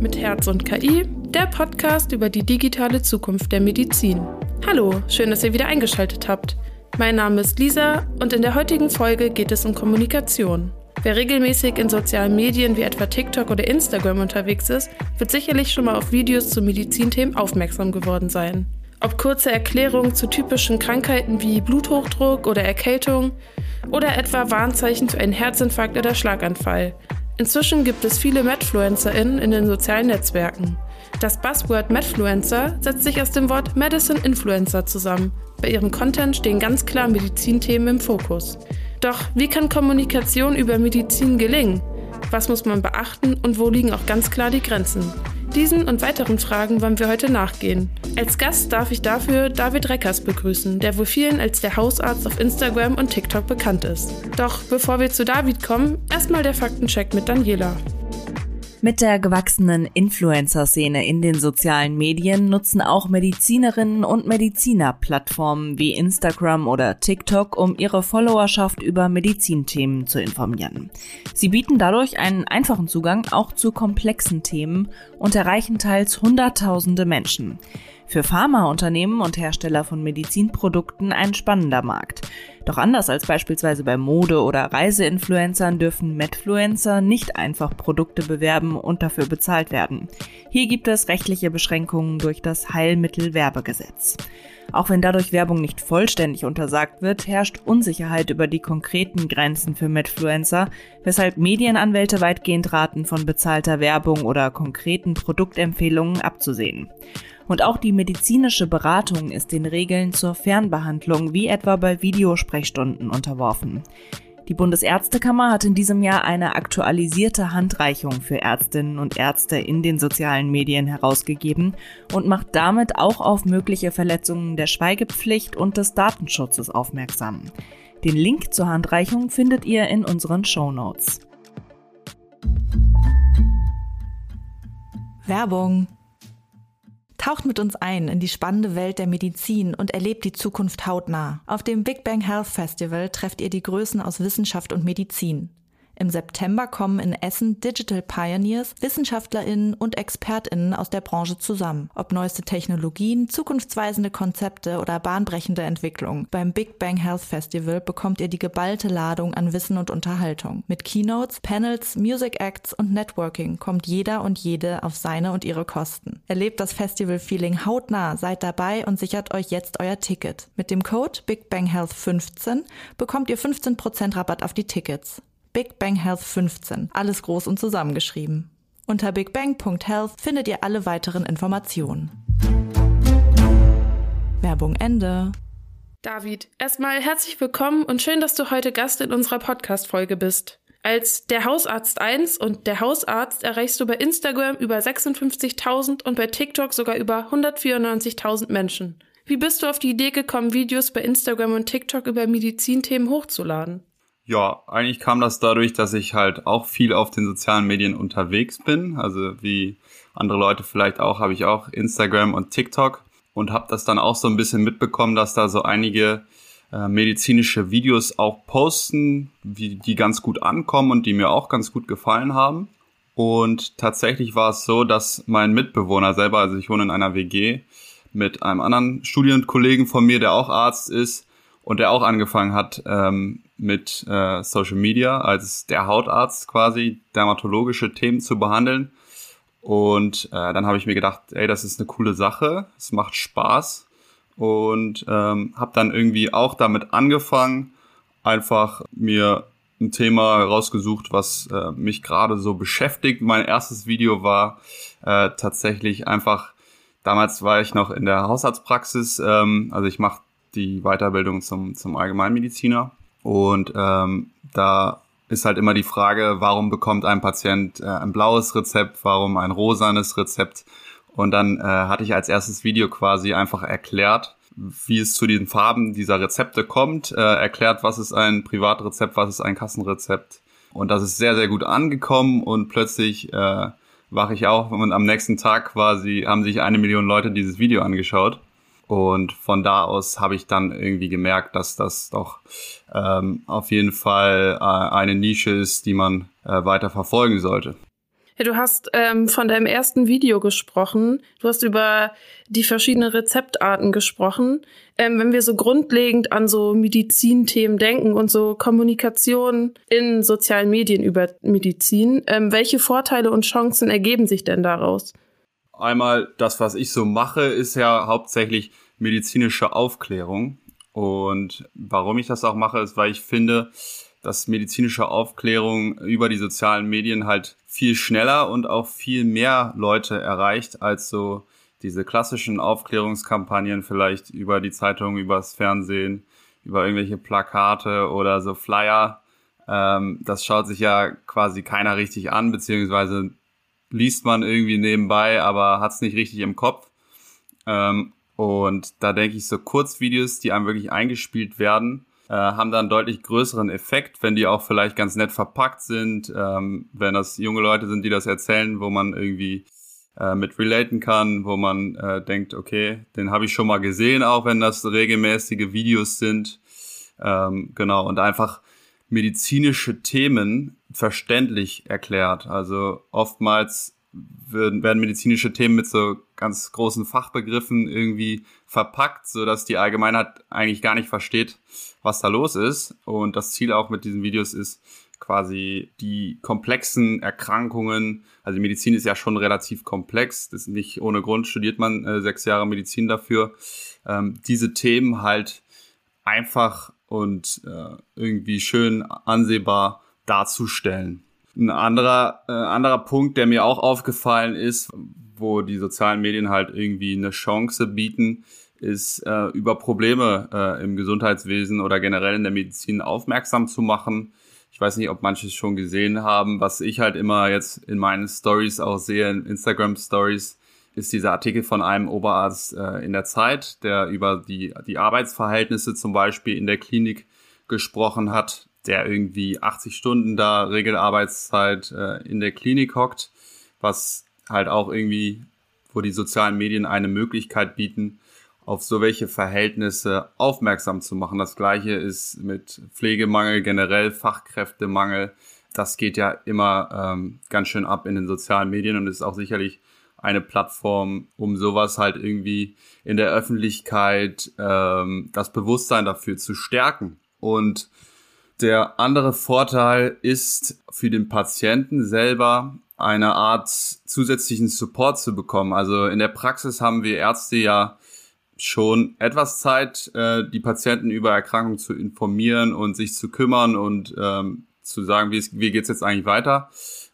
mit Herz und KI, der Podcast über die digitale Zukunft der Medizin. Hallo, schön, dass ihr wieder eingeschaltet habt. Mein Name ist Lisa und in der heutigen Folge geht es um Kommunikation. Wer regelmäßig in sozialen Medien wie etwa TikTok oder Instagram unterwegs ist, wird sicherlich schon mal auf Videos zu Medizinthemen aufmerksam geworden sein. Ob kurze Erklärungen zu typischen Krankheiten wie Bluthochdruck oder Erkältung oder etwa Warnzeichen für einen Herzinfarkt oder Schlaganfall. Inzwischen gibt es viele MedFluencerInnen in den sozialen Netzwerken. Das Buzzword Medfluencer setzt sich aus dem Wort Medicine Influencer zusammen. Bei ihrem Content stehen ganz klar Medizinthemen im Fokus. Doch wie kann Kommunikation über Medizin gelingen? Was muss man beachten und wo liegen auch ganz klar die Grenzen? Diesen und weiteren Fragen wollen wir heute nachgehen. Als Gast darf ich dafür David Reckers begrüßen, der wohl vielen als der Hausarzt auf Instagram und TikTok bekannt ist. Doch bevor wir zu David kommen, erstmal der Faktencheck mit Daniela. Mit der gewachsenen Influencer-Szene in den sozialen Medien nutzen auch Medizinerinnen und Mediziner Plattformen wie Instagram oder TikTok, um ihre Followerschaft über Medizinthemen zu informieren. Sie bieten dadurch einen einfachen Zugang auch zu komplexen Themen und erreichen teils Hunderttausende Menschen. Für Pharmaunternehmen und Hersteller von Medizinprodukten ein spannender Markt. Doch anders als beispielsweise bei Mode- oder Reiseinfluencern dürfen Medfluencer nicht einfach Produkte bewerben und dafür bezahlt werden. Hier gibt es rechtliche Beschränkungen durch das Heilmittelwerbegesetz. Auch wenn dadurch Werbung nicht vollständig untersagt wird, herrscht Unsicherheit über die konkreten Grenzen für Medfluencer, weshalb Medienanwälte weitgehend raten, von bezahlter Werbung oder konkreten Produktempfehlungen abzusehen. Und auch die medizinische Beratung ist den Regeln zur Fernbehandlung wie etwa bei Videosprechstunden unterworfen. Die Bundesärztekammer hat in diesem Jahr eine aktualisierte Handreichung für Ärztinnen und Ärzte in den sozialen Medien herausgegeben und macht damit auch auf mögliche Verletzungen der Schweigepflicht und des Datenschutzes aufmerksam. Den Link zur Handreichung findet ihr in unseren Show Notes. Werbung Taucht mit uns ein in die spannende Welt der Medizin und erlebt die Zukunft hautnah. Auf dem Big Bang Health Festival trefft ihr die Größen aus Wissenschaft und Medizin. Im September kommen in Essen Digital Pioneers, WissenschaftlerInnen und ExpertInnen aus der Branche zusammen. Ob neueste Technologien, zukunftsweisende Konzepte oder bahnbrechende Entwicklungen. Beim Big Bang Health Festival bekommt ihr die geballte Ladung an Wissen und Unterhaltung. Mit Keynotes, Panels, Music Acts und Networking kommt jeder und jede auf seine und ihre Kosten. Erlebt das Festival-Feeling hautnah, seid dabei und sichert euch jetzt euer Ticket. Mit dem Code Big Bang Health 15 bekommt ihr 15% Rabatt auf die Tickets. Big Bang Health 15. Alles groß und zusammengeschrieben. Unter bigbang.health findet ihr alle weiteren Informationen. Werbung Ende. David, erstmal herzlich willkommen und schön, dass du heute Gast in unserer Podcast-Folge bist. Als der Hausarzt 1 und der Hausarzt erreichst du bei Instagram über 56.000 und bei TikTok sogar über 194.000 Menschen. Wie bist du auf die Idee gekommen, Videos bei Instagram und TikTok über Medizinthemen hochzuladen? Ja, eigentlich kam das dadurch, dass ich halt auch viel auf den sozialen Medien unterwegs bin. Also wie andere Leute vielleicht auch, habe ich auch Instagram und TikTok und habe das dann auch so ein bisschen mitbekommen, dass da so einige äh, medizinische Videos auch posten, wie die ganz gut ankommen und die mir auch ganz gut gefallen haben. Und tatsächlich war es so, dass mein Mitbewohner selber, also ich wohne in einer WG mit einem anderen Studienkollegen von mir, der auch Arzt ist und der auch angefangen hat, ähm, mit äh, Social Media als der Hautarzt quasi dermatologische Themen zu behandeln. Und äh, dann habe ich mir gedacht, ey, das ist eine coole Sache, es macht Spaß und ähm, habe dann irgendwie auch damit angefangen, einfach mir ein Thema rausgesucht, was äh, mich gerade so beschäftigt. Mein erstes Video war äh, tatsächlich einfach, damals war ich noch in der Hausarztpraxis, ähm, also ich mache die Weiterbildung zum, zum Allgemeinmediziner und ähm, da ist halt immer die Frage, warum bekommt ein Patient äh, ein blaues Rezept, warum ein rosanes Rezept? Und dann äh, hatte ich als erstes Video quasi einfach erklärt, wie es zu den Farben dieser Rezepte kommt, äh, erklärt, was ist ein Privatrezept, was ist ein Kassenrezept. Und das ist sehr, sehr gut angekommen und plötzlich äh, wache ich auf und am nächsten Tag quasi haben sich eine Million Leute dieses Video angeschaut. Und von da aus habe ich dann irgendwie gemerkt, dass das doch ähm, auf jeden Fall äh, eine Nische ist, die man äh, weiter verfolgen sollte. Ja, du hast ähm, von deinem ersten Video gesprochen. Du hast über die verschiedenen Rezeptarten gesprochen. Ähm, wenn wir so grundlegend an so Medizinthemen denken und so Kommunikation in sozialen Medien über Medizin, ähm, welche Vorteile und Chancen ergeben sich denn daraus? Einmal das, was ich so mache, ist ja hauptsächlich medizinische Aufklärung. Und warum ich das auch mache, ist, weil ich finde, dass medizinische Aufklärung über die sozialen Medien halt viel schneller und auch viel mehr Leute erreicht als so diese klassischen Aufklärungskampagnen vielleicht über die Zeitung, übers Fernsehen, über irgendwelche Plakate oder so Flyer. Ähm, das schaut sich ja quasi keiner richtig an, beziehungsweise liest man irgendwie nebenbei, aber hat es nicht richtig im Kopf. Ähm, und da denke ich, so Kurzvideos, die einem wirklich eingespielt werden, äh, haben dann deutlich größeren Effekt, wenn die auch vielleicht ganz nett verpackt sind, ähm, wenn das junge Leute sind, die das erzählen, wo man irgendwie äh, mit relaten kann, wo man äh, denkt, okay, den habe ich schon mal gesehen, auch wenn das regelmäßige Videos sind. Ähm, genau, und einfach medizinische Themen verständlich erklärt. Also oftmals werden, werden medizinische Themen mit so ganz großen Fachbegriffen irgendwie verpackt, so dass die Allgemeinheit eigentlich gar nicht versteht, was da los ist. Und das Ziel auch mit diesen Videos ist, quasi die komplexen Erkrankungen, also die Medizin ist ja schon relativ komplex, das ist nicht ohne Grund studiert man äh, sechs Jahre Medizin dafür, ähm, diese Themen halt einfach und äh, irgendwie schön ansehbar darzustellen. Ein anderer, äh, anderer Punkt, der mir auch aufgefallen ist, wo die sozialen Medien halt irgendwie eine Chance bieten, ist äh, über Probleme äh, im Gesundheitswesen oder generell in der Medizin aufmerksam zu machen. Ich weiß nicht, ob manche es schon gesehen haben. Was ich halt immer jetzt in meinen Stories auch sehe, in Instagram Stories, ist dieser Artikel von einem Oberarzt äh, in der Zeit, der über die, die Arbeitsverhältnisse zum Beispiel in der Klinik gesprochen hat der irgendwie 80 Stunden da Regelarbeitszeit äh, in der Klinik hockt, was halt auch irgendwie, wo die sozialen Medien eine Möglichkeit bieten, auf so welche Verhältnisse aufmerksam zu machen. Das gleiche ist mit Pflegemangel, generell Fachkräftemangel. Das geht ja immer ähm, ganz schön ab in den sozialen Medien und ist auch sicherlich eine Plattform, um sowas halt irgendwie in der Öffentlichkeit ähm, das Bewusstsein dafür zu stärken. Und der andere Vorteil ist für den Patienten selber eine Art zusätzlichen Support zu bekommen. Also in der Praxis haben wir Ärzte ja schon etwas Zeit, äh, die Patienten über Erkrankungen zu informieren und sich zu kümmern und ähm, zu sagen, wie, es, wie geht's jetzt eigentlich weiter,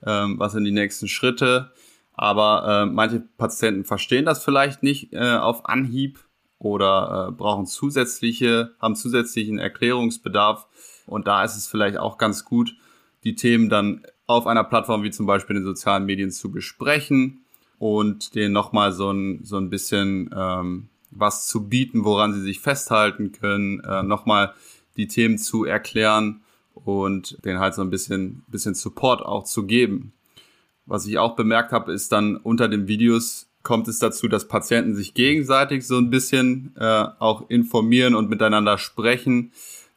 ähm, was sind die nächsten Schritte. Aber äh, manche Patienten verstehen das vielleicht nicht äh, auf Anhieb oder äh, brauchen zusätzliche, haben zusätzlichen Erklärungsbedarf. Und da ist es vielleicht auch ganz gut, die Themen dann auf einer Plattform wie zum Beispiel in den sozialen Medien zu besprechen und denen nochmal so ein, so ein bisschen ähm, was zu bieten, woran sie sich festhalten können, äh, nochmal die Themen zu erklären und denen halt so ein bisschen, bisschen Support auch zu geben. Was ich auch bemerkt habe, ist dann unter den Videos kommt es dazu, dass Patienten sich gegenseitig so ein bisschen äh, auch informieren und miteinander sprechen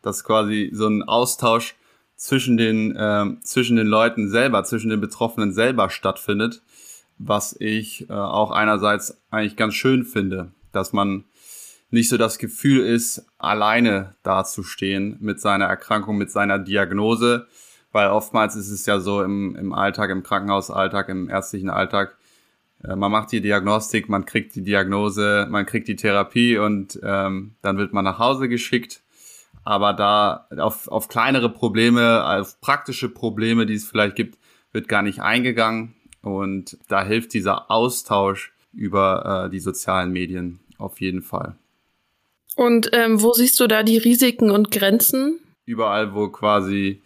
dass quasi so ein Austausch zwischen den, äh, zwischen den Leuten selber, zwischen den Betroffenen selber stattfindet, was ich äh, auch einerseits eigentlich ganz schön finde, dass man nicht so das Gefühl ist, alleine dazustehen mit seiner Erkrankung, mit seiner Diagnose, weil oftmals ist es ja so im, im Alltag, im Krankenhausalltag, im ärztlichen Alltag, äh, man macht die Diagnostik, man kriegt die Diagnose, man kriegt die Therapie und ähm, dann wird man nach Hause geschickt aber da auf, auf kleinere Probleme, auf praktische Probleme, die es vielleicht gibt, wird gar nicht eingegangen. Und da hilft dieser Austausch über äh, die sozialen Medien auf jeden Fall. Und ähm, wo siehst du da die Risiken und Grenzen? Überall, wo quasi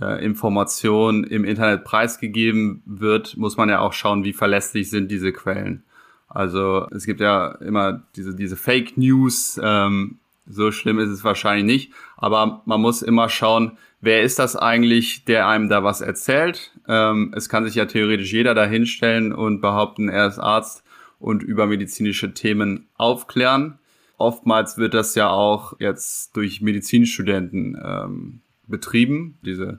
äh, Information im Internet preisgegeben wird, muss man ja auch schauen, wie verlässlich sind diese Quellen. Also es gibt ja immer diese, diese Fake News, ähm, so schlimm ist es wahrscheinlich nicht, aber man muss immer schauen, wer ist das eigentlich, der einem da was erzählt. Ähm, es kann sich ja theoretisch jeder da hinstellen und behaupten, er ist Arzt und über medizinische Themen aufklären. Oftmals wird das ja auch jetzt durch Medizinstudenten ähm, betrieben, diese,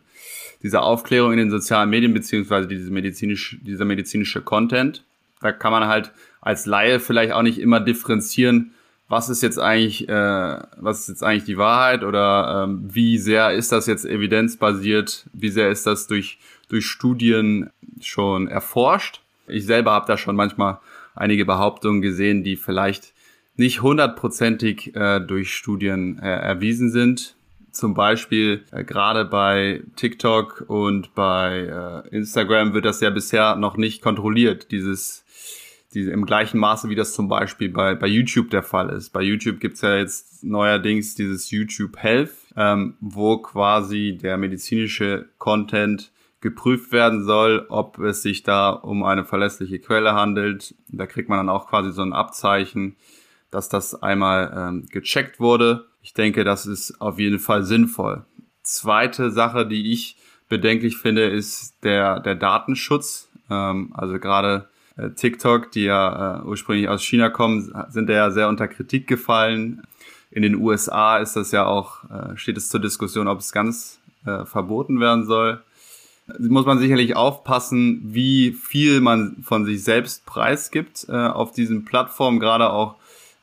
diese Aufklärung in den sozialen Medien, beziehungsweise diese medizinisch, dieser medizinische Content. Da kann man halt als Laie vielleicht auch nicht immer differenzieren, was ist jetzt eigentlich, äh, was ist jetzt eigentlich die Wahrheit oder ähm, wie sehr ist das jetzt evidenzbasiert, wie sehr ist das durch, durch Studien schon erforscht. Ich selber habe da schon manchmal einige Behauptungen gesehen, die vielleicht nicht hundertprozentig äh, durch Studien äh, erwiesen sind. Zum Beispiel äh, gerade bei TikTok und bei äh, Instagram wird das ja bisher noch nicht kontrolliert, dieses diese, im gleichen Maße, wie das zum Beispiel bei, bei YouTube der Fall ist. Bei YouTube gibt's ja jetzt neuerdings dieses YouTube Health, ähm, wo quasi der medizinische Content geprüft werden soll, ob es sich da um eine verlässliche Quelle handelt. Da kriegt man dann auch quasi so ein Abzeichen, dass das einmal ähm, gecheckt wurde. Ich denke, das ist auf jeden Fall sinnvoll. Zweite Sache, die ich bedenklich finde, ist der, der Datenschutz. Ähm, also gerade äh, TikTok, die ja äh, ursprünglich aus China kommen, sind ja sehr unter Kritik gefallen. In den USA ist das ja auch, äh, steht es zur Diskussion, ob es ganz äh, verboten werden soll. Muss man sicherlich aufpassen, wie viel man von sich selbst preisgibt äh, auf diesen Plattformen, gerade auch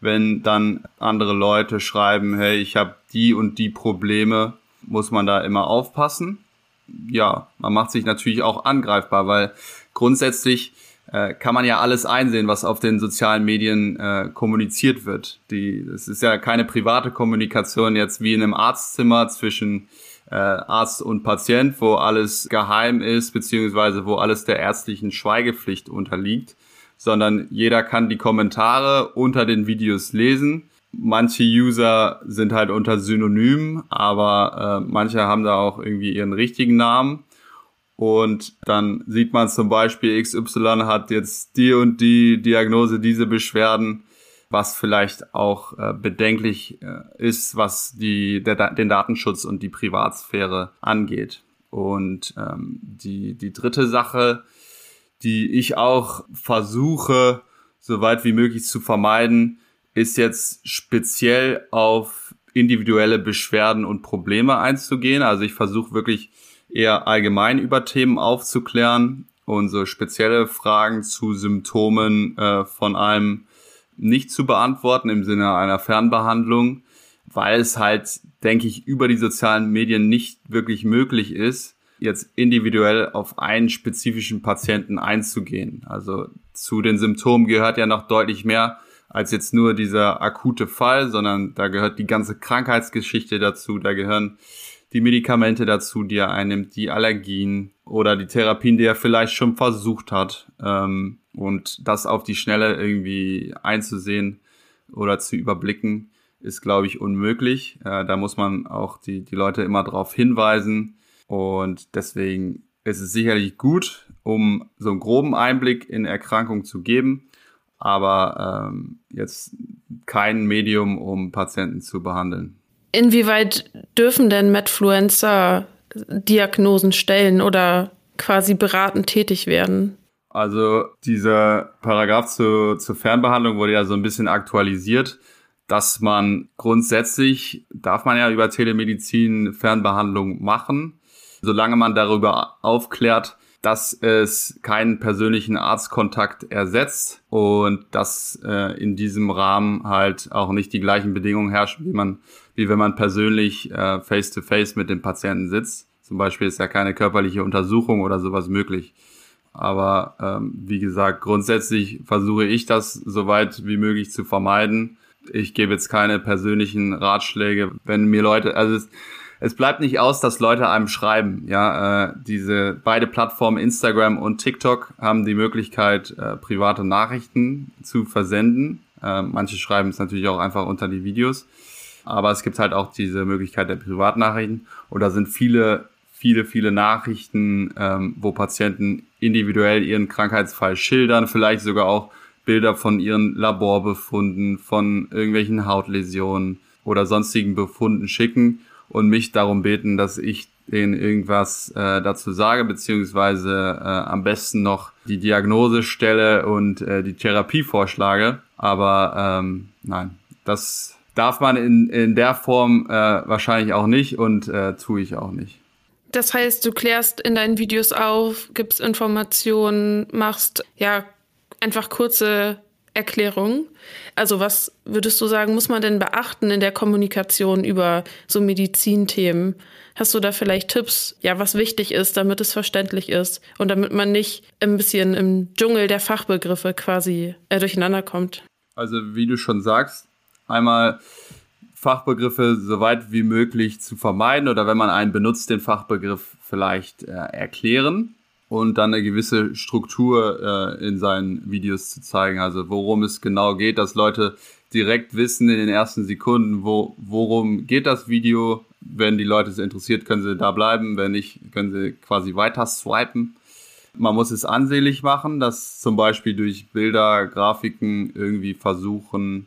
wenn dann andere Leute schreiben, hey, ich habe die und die Probleme, muss man da immer aufpassen. Ja, man macht sich natürlich auch angreifbar, weil grundsätzlich äh, kann man ja alles einsehen, was auf den sozialen Medien äh, kommuniziert wird. Die, es ist ja keine private Kommunikation jetzt wie in einem Arztzimmer zwischen äh, Arzt und Patient, wo alles geheim ist, beziehungsweise wo alles der ärztlichen Schweigepflicht unterliegt, sondern jeder kann die Kommentare unter den Videos lesen. Manche User sind halt unter Synonym, aber äh, manche haben da auch irgendwie ihren richtigen Namen. Und dann sieht man zum Beispiel, XY hat jetzt die und die Diagnose, diese Beschwerden, was vielleicht auch äh, bedenklich äh, ist, was die, der, den Datenschutz und die Privatsphäre angeht. Und ähm, die, die dritte Sache, die ich auch versuche, so weit wie möglich zu vermeiden, ist jetzt speziell auf individuelle Beschwerden und Probleme einzugehen. Also ich versuche wirklich eher allgemein über Themen aufzuklären und so spezielle Fragen zu Symptomen äh, von einem nicht zu beantworten im Sinne einer Fernbehandlung, weil es halt, denke ich, über die sozialen Medien nicht wirklich möglich ist, jetzt individuell auf einen spezifischen Patienten einzugehen. Also zu den Symptomen gehört ja noch deutlich mehr als jetzt nur dieser akute Fall, sondern da gehört die ganze Krankheitsgeschichte dazu, da gehören die Medikamente dazu, die er einnimmt, die Allergien oder die Therapien, die er vielleicht schon versucht hat. Ähm, und das auf die Schnelle irgendwie einzusehen oder zu überblicken, ist, glaube ich, unmöglich. Äh, da muss man auch die, die Leute immer darauf hinweisen. Und deswegen ist es sicherlich gut, um so einen groben Einblick in Erkrankungen zu geben, aber ähm, jetzt kein Medium, um Patienten zu behandeln. Inwieweit dürfen denn Medfluencer Diagnosen stellen oder quasi beratend tätig werden? Also dieser Paragraph zu, zur Fernbehandlung wurde ja so ein bisschen aktualisiert, dass man grundsätzlich, darf man ja über Telemedizin Fernbehandlung machen, solange man darüber aufklärt, dass es keinen persönlichen Arztkontakt ersetzt und dass äh, in diesem Rahmen halt auch nicht die gleichen Bedingungen herrschen, wie man, wie wenn man persönlich äh, face to face mit dem Patienten sitzt. Zum Beispiel ist ja keine körperliche Untersuchung oder sowas möglich. Aber ähm, wie gesagt, grundsätzlich versuche ich das so weit wie möglich zu vermeiden. Ich gebe jetzt keine persönlichen Ratschläge, wenn mir Leute, also es, es bleibt nicht aus, dass Leute einem schreiben. Ja, äh, diese beide Plattformen Instagram und TikTok haben die Möglichkeit, äh, private Nachrichten zu versenden. Äh, manche schreiben es natürlich auch einfach unter die Videos. Aber es gibt halt auch diese Möglichkeit der Privatnachrichten. Und da sind viele, viele, viele Nachrichten, ähm, wo Patienten individuell ihren Krankheitsfall schildern, vielleicht sogar auch Bilder von ihren Laborbefunden, von irgendwelchen Hautläsionen oder sonstigen Befunden schicken und mich darum beten, dass ich denen irgendwas äh, dazu sage, beziehungsweise äh, am besten noch die Diagnose stelle und äh, die Therapie vorschlage. Aber ähm, nein, das, darf man in, in der Form äh, wahrscheinlich auch nicht und äh, tue ich auch nicht. Das heißt, du klärst in deinen Videos auf, gibst Informationen, machst ja einfach kurze Erklärungen. Also was würdest du sagen, muss man denn beachten in der Kommunikation über so Medizinthemen? Hast du da vielleicht Tipps, ja, was wichtig ist, damit es verständlich ist und damit man nicht ein bisschen im Dschungel der Fachbegriffe quasi äh, durcheinander kommt? Also wie du schon sagst, einmal Fachbegriffe so weit wie möglich zu vermeiden oder wenn man einen benutzt, den Fachbegriff vielleicht äh, erklären und dann eine gewisse Struktur äh, in seinen Videos zu zeigen. Also worum es genau geht, dass Leute direkt wissen in den ersten Sekunden, wo, worum geht das Video. Wenn die Leute es interessiert, können sie da bleiben. Wenn nicht, können sie quasi weiter swipen. Man muss es ansehnlich machen, dass zum Beispiel durch Bilder, Grafiken irgendwie versuchen,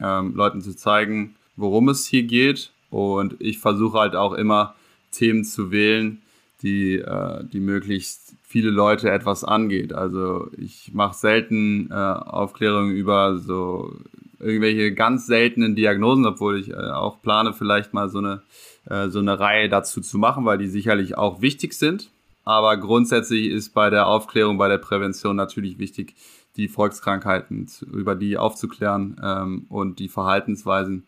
ähm, Leuten zu zeigen, worum es hier geht. Und ich versuche halt auch immer Themen zu wählen, die, äh, die möglichst viele Leute etwas angeht. Also ich mache selten äh, Aufklärungen über so irgendwelche ganz seltenen Diagnosen, obwohl ich äh, auch plane, vielleicht mal so eine, äh, so eine Reihe dazu zu machen, weil die sicherlich auch wichtig sind. Aber grundsätzlich ist bei der Aufklärung, bei der Prävention natürlich wichtig, die Volkskrankheiten über die aufzuklären ähm, und die Verhaltensweisen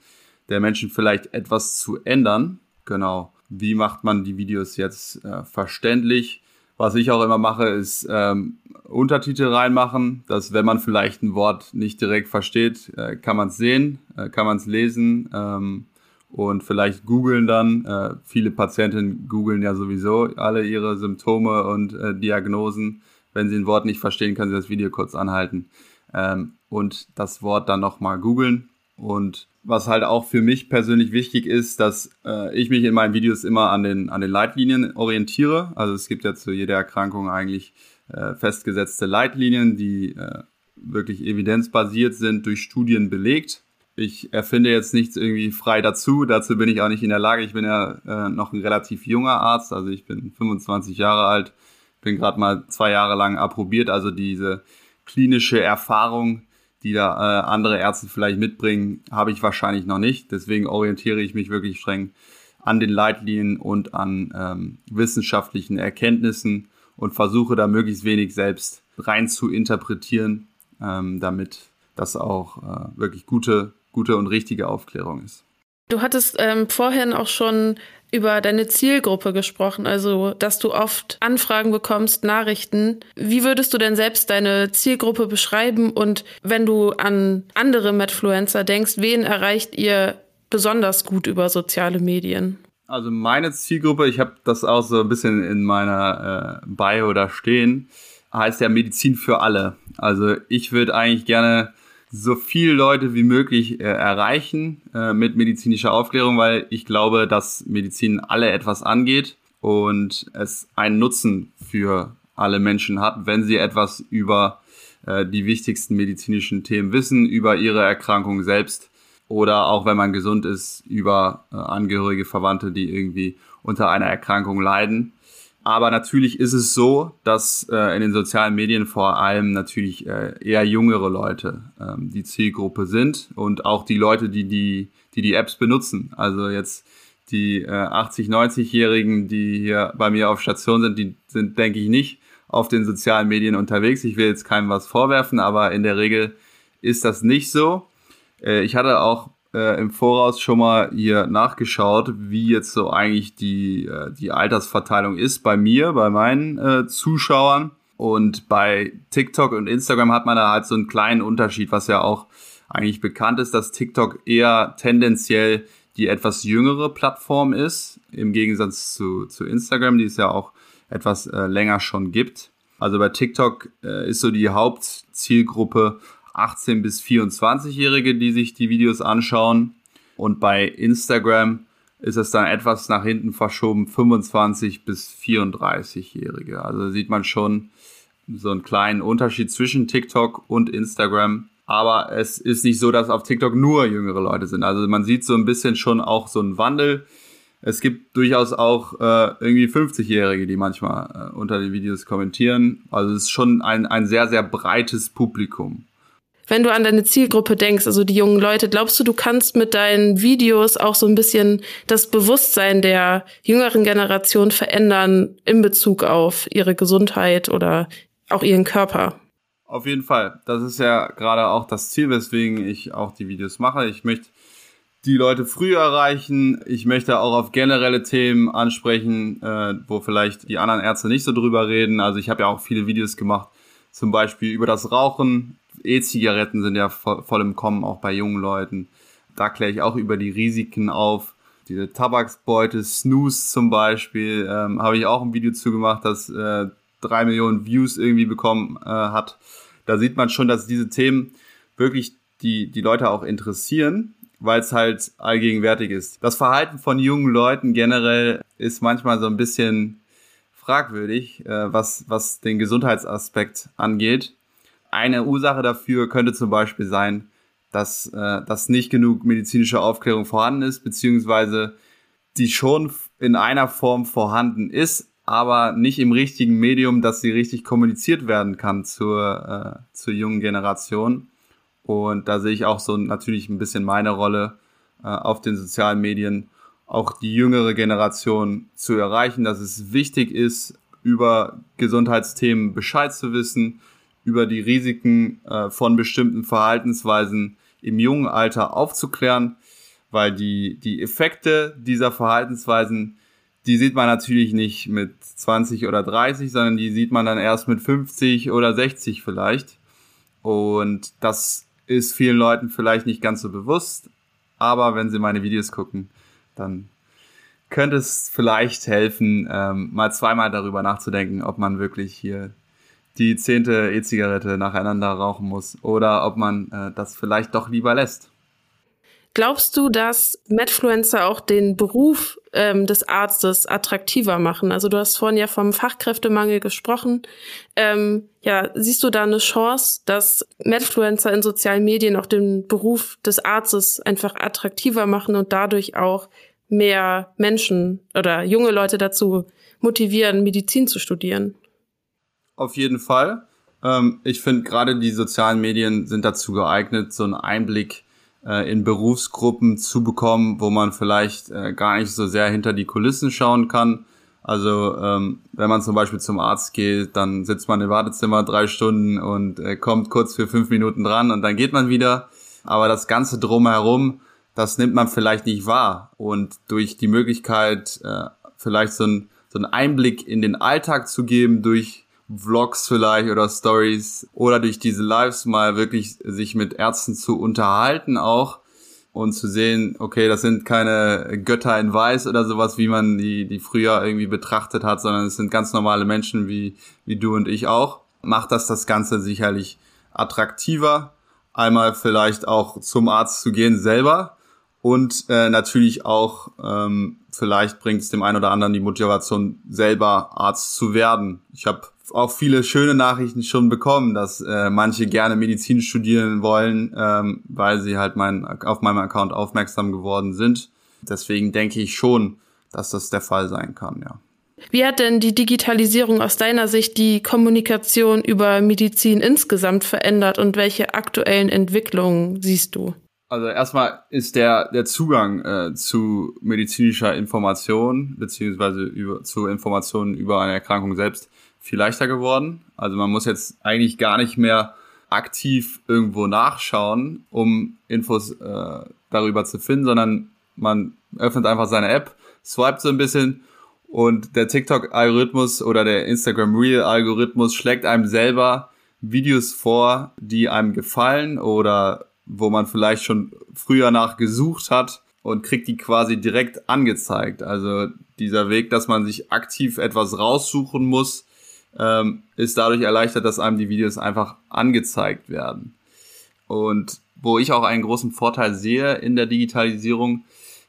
der Menschen vielleicht etwas zu ändern. Genau. Wie macht man die Videos jetzt äh, verständlich? Was ich auch immer mache, ist ähm, Untertitel reinmachen, dass wenn man vielleicht ein Wort nicht direkt versteht, äh, kann man es sehen, äh, kann man es lesen ähm, und vielleicht googeln dann. Äh, viele Patientinnen googeln ja sowieso alle ihre Symptome und äh, Diagnosen. Wenn sie ein Wort nicht verstehen, können sie das Video kurz anhalten ähm, und das Wort dann nochmal googeln und was halt auch für mich persönlich wichtig ist, dass äh, ich mich in meinen Videos immer an den, an den Leitlinien orientiere. Also es gibt ja zu jeder Erkrankung eigentlich äh, festgesetzte Leitlinien, die äh, wirklich evidenzbasiert sind, durch Studien belegt. Ich erfinde jetzt nichts irgendwie frei dazu. Dazu bin ich auch nicht in der Lage. Ich bin ja äh, noch ein relativ junger Arzt. Also ich bin 25 Jahre alt, bin gerade mal zwei Jahre lang approbiert. Also diese klinische Erfahrung, die da äh, andere Ärzte vielleicht mitbringen, habe ich wahrscheinlich noch nicht. Deswegen orientiere ich mich wirklich streng an den Leitlinien und an ähm, wissenschaftlichen Erkenntnissen und versuche da möglichst wenig selbst rein zu interpretieren, ähm, damit das auch äh, wirklich gute, gute und richtige Aufklärung ist. Du hattest ähm, vorhin auch schon über deine Zielgruppe gesprochen, also dass du oft Anfragen bekommst, Nachrichten. Wie würdest du denn selbst deine Zielgruppe beschreiben und wenn du an andere Medfluencer denkst, wen erreicht ihr besonders gut über soziale Medien? Also meine Zielgruppe, ich habe das auch so ein bisschen in meiner äh, Bio da stehen, heißt ja Medizin für alle. Also ich würde eigentlich gerne so viele Leute wie möglich äh, erreichen äh, mit medizinischer Aufklärung, weil ich glaube, dass Medizin alle etwas angeht und es einen Nutzen für alle Menschen hat, wenn sie etwas über äh, die wichtigsten medizinischen Themen wissen, über ihre Erkrankung selbst oder auch wenn man gesund ist, über äh, Angehörige, Verwandte, die irgendwie unter einer Erkrankung leiden. Aber natürlich ist es so, dass äh, in den sozialen Medien vor allem natürlich äh, eher jüngere Leute ähm, die Zielgruppe sind und auch die Leute, die die, die, die Apps benutzen. Also jetzt die äh, 80, 90-Jährigen, die hier bei mir auf Station sind, die sind, denke ich, nicht auf den sozialen Medien unterwegs. Ich will jetzt keinem was vorwerfen, aber in der Regel ist das nicht so. Äh, ich hatte auch äh, im Voraus schon mal hier nachgeschaut, wie jetzt so eigentlich die, äh, die Altersverteilung ist bei mir, bei meinen äh, Zuschauern. Und bei TikTok und Instagram hat man da halt so einen kleinen Unterschied, was ja auch eigentlich bekannt ist, dass TikTok eher tendenziell die etwas jüngere Plattform ist, im Gegensatz zu, zu Instagram, die es ja auch etwas äh, länger schon gibt. Also bei TikTok äh, ist so die Hauptzielgruppe 18 bis 24-Jährige, die sich die Videos anschauen. Und bei Instagram ist es dann etwas nach hinten verschoben, 25 bis 34-Jährige. Also sieht man schon so einen kleinen Unterschied zwischen TikTok und Instagram. Aber es ist nicht so, dass auf TikTok nur jüngere Leute sind. Also man sieht so ein bisschen schon auch so einen Wandel. Es gibt durchaus auch äh, irgendwie 50-Jährige, die manchmal äh, unter den Videos kommentieren. Also es ist schon ein, ein sehr, sehr breites Publikum. Wenn du an deine Zielgruppe denkst, also die jungen Leute, glaubst du, du kannst mit deinen Videos auch so ein bisschen das Bewusstsein der jüngeren Generation verändern in Bezug auf ihre Gesundheit oder auch ihren Körper? Auf jeden Fall. Das ist ja gerade auch das Ziel, weswegen ich auch die Videos mache. Ich möchte die Leute früh erreichen. Ich möchte auch auf generelle Themen ansprechen, äh, wo vielleicht die anderen Ärzte nicht so drüber reden. Also ich habe ja auch viele Videos gemacht, zum Beispiel über das Rauchen. E-Zigaretten sind ja voll, voll im Kommen, auch bei jungen Leuten. Da kläre ich auch über die Risiken auf. Diese Tabaksbeute, Snooze zum Beispiel, ähm, habe ich auch ein Video zu gemacht, das äh, drei Millionen Views irgendwie bekommen äh, hat. Da sieht man schon, dass diese Themen wirklich die, die Leute auch interessieren weil es halt allgegenwärtig ist. Das Verhalten von jungen Leuten generell ist manchmal so ein bisschen fragwürdig, äh, was, was den Gesundheitsaspekt angeht. Eine Ursache dafür könnte zum Beispiel sein, dass, äh, dass nicht genug medizinische Aufklärung vorhanden ist, beziehungsweise die schon in einer Form vorhanden ist, aber nicht im richtigen Medium, dass sie richtig kommuniziert werden kann zur, äh, zur jungen Generation. Und da sehe ich auch so natürlich ein bisschen meine Rolle äh, auf den sozialen Medien, auch die jüngere Generation zu erreichen, dass es wichtig ist, über Gesundheitsthemen Bescheid zu wissen, über die Risiken äh, von bestimmten Verhaltensweisen im jungen Alter aufzuklären, weil die, die Effekte dieser Verhaltensweisen, die sieht man natürlich nicht mit 20 oder 30, sondern die sieht man dann erst mit 50 oder 60 vielleicht. Und das ist vielen Leuten vielleicht nicht ganz so bewusst, aber wenn sie meine Videos gucken, dann könnte es vielleicht helfen, ähm, mal zweimal darüber nachzudenken, ob man wirklich hier die zehnte E-Zigarette nacheinander rauchen muss oder ob man äh, das vielleicht doch lieber lässt. Glaubst du, dass Medfluencer auch den Beruf ähm, des Arztes attraktiver machen? Also du hast vorhin ja vom Fachkräftemangel gesprochen. Ähm, ja, siehst du da eine Chance, dass Medfluencer in sozialen Medien auch den Beruf des Arztes einfach attraktiver machen und dadurch auch mehr Menschen oder junge Leute dazu motivieren, Medizin zu studieren? Auf jeden Fall. Ähm, ich finde gerade die sozialen Medien sind dazu geeignet, so einen Einblick äh, in Berufsgruppen zu bekommen, wo man vielleicht äh, gar nicht so sehr hinter die Kulissen schauen kann. Also ähm, wenn man zum Beispiel zum Arzt geht, dann sitzt man im Wartezimmer drei Stunden und äh, kommt kurz für fünf Minuten dran und dann geht man wieder. Aber das Ganze drumherum, das nimmt man vielleicht nicht wahr. Und durch die Möglichkeit, äh, vielleicht so, ein, so einen Einblick in den Alltag zu geben, durch Vlogs vielleicht oder Stories oder durch diese Lives mal wirklich sich mit Ärzten zu unterhalten auch und zu sehen, okay, das sind keine Götter in Weiß oder sowas, wie man die, die früher irgendwie betrachtet hat, sondern es sind ganz normale Menschen wie, wie du und ich auch, macht das das Ganze sicherlich attraktiver. Einmal vielleicht auch zum Arzt zu gehen selber und äh, natürlich auch ähm, vielleicht bringt es dem einen oder anderen die Motivation selber Arzt zu werden. Ich habe auch viele schöne Nachrichten schon bekommen, dass äh, manche gerne Medizin studieren wollen, ähm, weil sie halt mein, auf meinem Account aufmerksam geworden sind. Deswegen denke ich schon, dass das der Fall sein kann, ja. Wie hat denn die Digitalisierung aus deiner Sicht die Kommunikation über Medizin insgesamt verändert und welche aktuellen Entwicklungen siehst du? Also erstmal ist der, der Zugang äh, zu medizinischer Information beziehungsweise über, zu Informationen über eine Erkrankung selbst viel leichter geworden. Also man muss jetzt eigentlich gar nicht mehr aktiv irgendwo nachschauen, um Infos äh, darüber zu finden, sondern man öffnet einfach seine App, swipet so ein bisschen und der TikTok-Algorithmus oder der Instagram Reel-Algorithmus schlägt einem selber Videos vor, die einem gefallen oder wo man vielleicht schon früher nach gesucht hat und kriegt die quasi direkt angezeigt. Also dieser Weg, dass man sich aktiv etwas raussuchen muss, ähm, ist dadurch erleichtert, dass einem die Videos einfach angezeigt werden. Und wo ich auch einen großen Vorteil sehe in der Digitalisierung,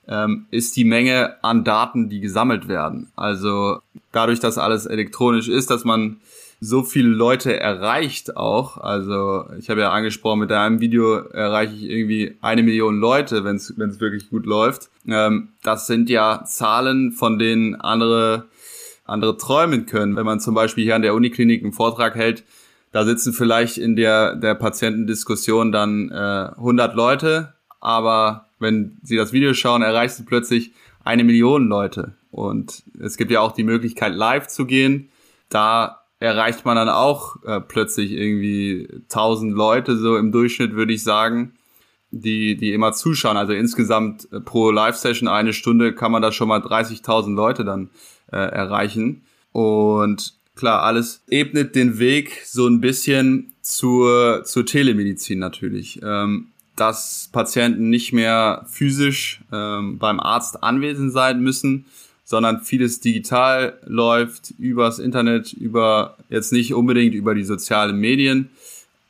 ähm, ist die Menge an Daten, die gesammelt werden. Also dadurch, dass alles elektronisch ist, dass man so viele Leute erreicht auch. Also ich habe ja angesprochen, mit einem Video erreiche ich irgendwie eine Million Leute, wenn es wirklich gut läuft. Ähm, das sind ja Zahlen, von denen andere andere träumen können. Wenn man zum Beispiel hier an der Uniklinik einen Vortrag hält, da sitzen vielleicht in der, der Patientendiskussion dann äh, 100 Leute, aber wenn sie das Video schauen, erreicht sie plötzlich eine Million Leute. Und es gibt ja auch die Möglichkeit, live zu gehen. Da erreicht man dann auch äh, plötzlich irgendwie 1000 Leute, so im Durchschnitt würde ich sagen, die, die immer zuschauen. Also insgesamt äh, pro Live-Session eine Stunde kann man da schon mal 30.000 Leute dann äh, erreichen. Und klar, alles ebnet den Weg so ein bisschen zur, zur Telemedizin natürlich. Ähm, dass Patienten nicht mehr physisch ähm, beim Arzt anwesend sein müssen, sondern vieles digital läuft übers Internet, über jetzt nicht unbedingt über die sozialen Medien,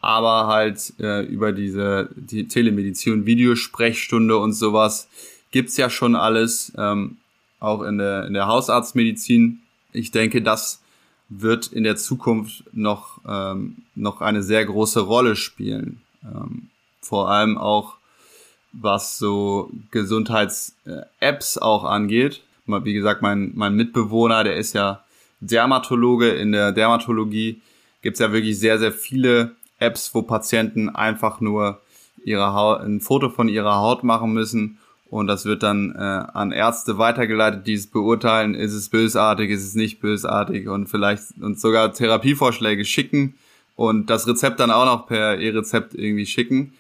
aber halt äh, über diese die Telemedizin, Videosprechstunde und sowas gibt's ja schon alles, ähm, auch in der in der Hausarztmedizin. Ich denke, das wird in der Zukunft noch ähm, noch eine sehr große Rolle spielen. Ähm, vor allem auch was so Gesundheits-Apps auch angeht. Wie gesagt, mein, mein Mitbewohner, der ist ja Dermatologe. In der Dermatologie gibt's ja wirklich sehr, sehr viele Apps, wo Patienten einfach nur ihre Haut, ein Foto von ihrer Haut machen müssen. Und das wird dann äh, an Ärzte weitergeleitet, die es beurteilen, ist es bösartig, ist es nicht bösartig? Und vielleicht uns sogar Therapievorschläge schicken und das Rezept dann auch noch per E-Rezept irgendwie schicken.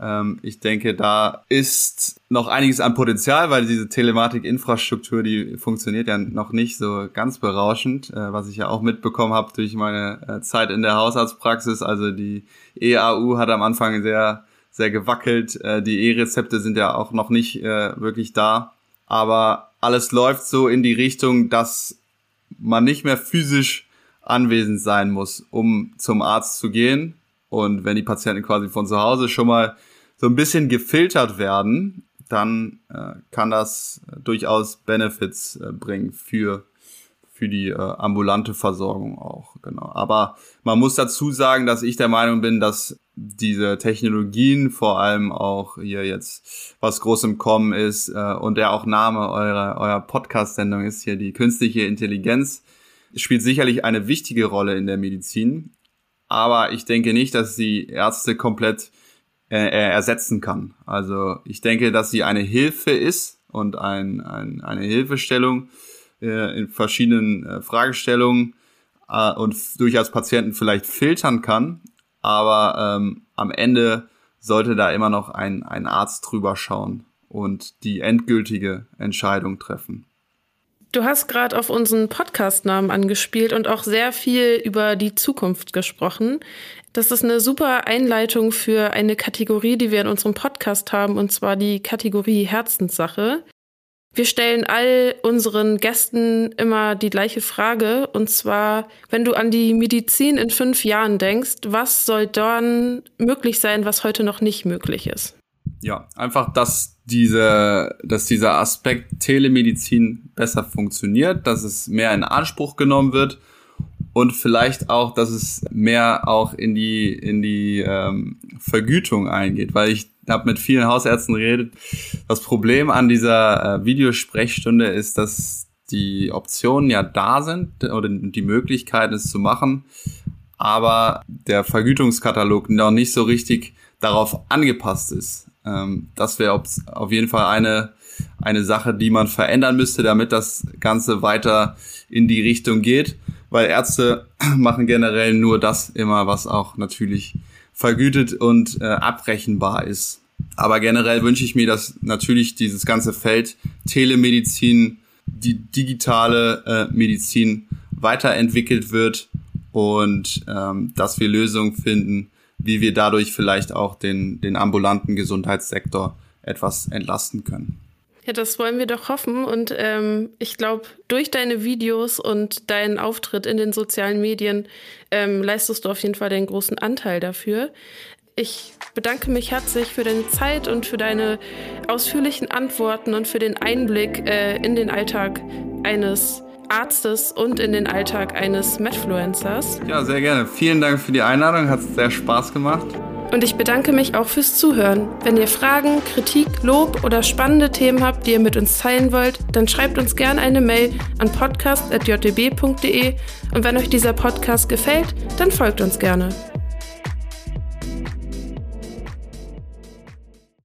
Ähm, ich denke, da ist noch einiges an Potenzial, weil diese Telematik-Infrastruktur, die funktioniert ja noch nicht so ganz berauschend, äh, was ich ja auch mitbekommen habe durch meine äh, Zeit in der Hausarztpraxis. Also die EAU hat am Anfang sehr, sehr gewackelt. Äh, die E-Rezepte sind ja auch noch nicht wirklich da. Aber alles läuft so in die Richtung, dass man nicht mehr physisch anwesend sein muss, um zum Arzt zu gehen. Und wenn die Patienten quasi von zu Hause schon mal so ein bisschen gefiltert werden, dann äh, kann das durchaus Benefits äh, bringen für für die äh, ambulante Versorgung auch, genau. Aber man muss dazu sagen, dass ich der Meinung bin, dass diese Technologien, vor allem auch hier jetzt, was groß im Kommen ist äh, und der auch Name eurer, eurer Podcast-Sendung ist hier, die künstliche Intelligenz, spielt sicherlich eine wichtige Rolle in der Medizin. Aber ich denke nicht, dass sie Ärzte komplett äh, ersetzen kann. Also ich denke, dass sie eine Hilfe ist und ein, ein, eine Hilfestellung äh, in verschiedenen äh, Fragestellungen äh, und durchaus Patienten vielleicht filtern kann. Aber ähm, am Ende sollte da immer noch ein, ein Arzt drüber schauen und die endgültige Entscheidung treffen. Du hast gerade auf unseren Podcast-Namen angespielt und auch sehr viel über die Zukunft gesprochen. Das ist eine super Einleitung für eine Kategorie, die wir in unserem Podcast haben, und zwar die Kategorie Herzenssache. Wir stellen all unseren Gästen immer die gleiche Frage, und zwar, wenn du an die Medizin in fünf Jahren denkst, was soll dann möglich sein, was heute noch nicht möglich ist? Ja, einfach, dass diese, dass dieser Aspekt Telemedizin besser funktioniert, dass es mehr in Anspruch genommen wird und vielleicht auch, dass es mehr auch in die in die ähm, Vergütung eingeht, weil ich habe mit vielen Hausärzten geredet. Das Problem an dieser äh, Videosprechstunde ist, dass die Optionen ja da sind oder die Möglichkeit es zu machen, aber der Vergütungskatalog noch nicht so richtig darauf angepasst ist. Ähm, das wäre auf jeden Fall eine eine Sache, die man verändern müsste, damit das Ganze weiter in die Richtung geht weil Ärzte machen generell nur das immer, was auch natürlich vergütet und äh, abrechenbar ist. Aber generell wünsche ich mir, dass natürlich dieses ganze Feld Telemedizin, die digitale äh, Medizin weiterentwickelt wird und ähm, dass wir Lösungen finden, wie wir dadurch vielleicht auch den, den ambulanten Gesundheitssektor etwas entlasten können. Ja, das wollen wir doch hoffen. Und ähm, ich glaube, durch deine Videos und deinen Auftritt in den sozialen Medien ähm, leistest du auf jeden Fall den großen Anteil dafür. Ich bedanke mich herzlich für deine Zeit und für deine ausführlichen Antworten und für den Einblick äh, in den Alltag eines Arztes und in den Alltag eines Medfluencers. Ja, sehr gerne. Vielen Dank für die Einladung. Hat sehr Spaß gemacht. Und ich bedanke mich auch fürs Zuhören. Wenn ihr Fragen, Kritik, Lob oder spannende Themen habt, die ihr mit uns teilen wollt, dann schreibt uns gerne eine Mail an podcast.jtb.de und wenn euch dieser Podcast gefällt, dann folgt uns gerne.